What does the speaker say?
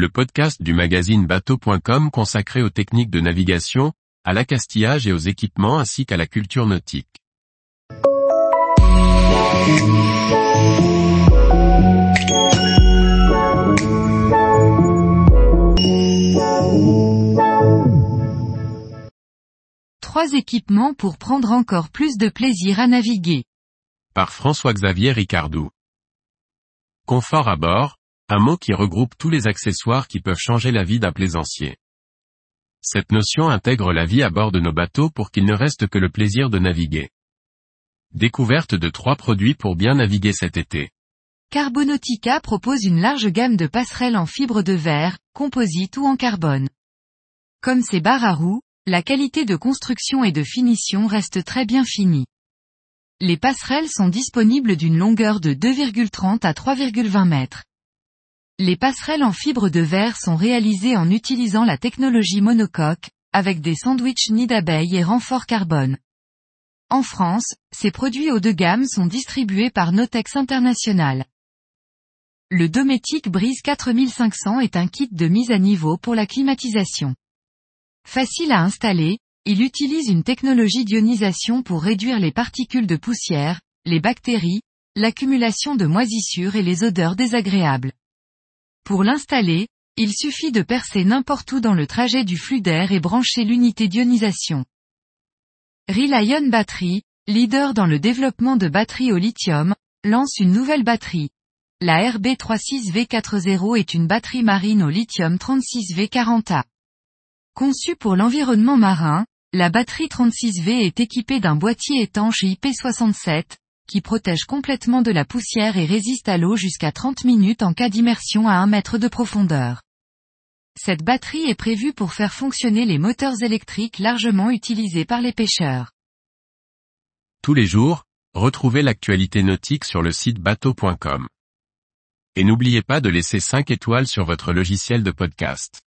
le podcast du magazine bateau.com consacré aux techniques de navigation, à l'accastillage et aux équipements ainsi qu'à la culture nautique. Trois équipements pour prendre encore plus de plaisir à naviguer. Par François-Xavier Ricardou. Confort à bord, un mot qui regroupe tous les accessoires qui peuvent changer la vie d'un plaisancier. Cette notion intègre la vie à bord de nos bateaux pour qu'il ne reste que le plaisir de naviguer. Découverte de trois produits pour bien naviguer cet été. Carbonautica propose une large gamme de passerelles en fibre de verre, composite ou en carbone. Comme ces barres à roues, la qualité de construction et de finition reste très bien finie. Les passerelles sont disponibles d'une longueur de 2,30 à 3,20 mètres. Les passerelles en fibre de verre sont réalisées en utilisant la technologie monocoque, avec des sandwichs nid d'abeilles et renforts carbone. En France, ces produits haut de gamme sont distribués par Notex International. Le Dometic Brise 4500 est un kit de mise à niveau pour la climatisation. Facile à installer, il utilise une technologie d'ionisation pour réduire les particules de poussière, les bactéries, l'accumulation de moisissures et les odeurs désagréables. Pour l'installer, il suffit de percer n'importe où dans le trajet du flux d'air et brancher l'unité d'ionisation. Relion Battery, leader dans le développement de batteries au lithium, lance une nouvelle batterie. La RB36V40 est une batterie marine au lithium 36V40A. Conçue pour l'environnement marin, la batterie 36V est équipée d'un boîtier étanche IP67, qui protège complètement de la poussière et résiste à l'eau jusqu'à 30 minutes en cas d'immersion à 1 mètre de profondeur. Cette batterie est prévue pour faire fonctionner les moteurs électriques largement utilisés par les pêcheurs. Tous les jours, retrouvez l'actualité nautique sur le site bateau.com. Et n'oubliez pas de laisser 5 étoiles sur votre logiciel de podcast.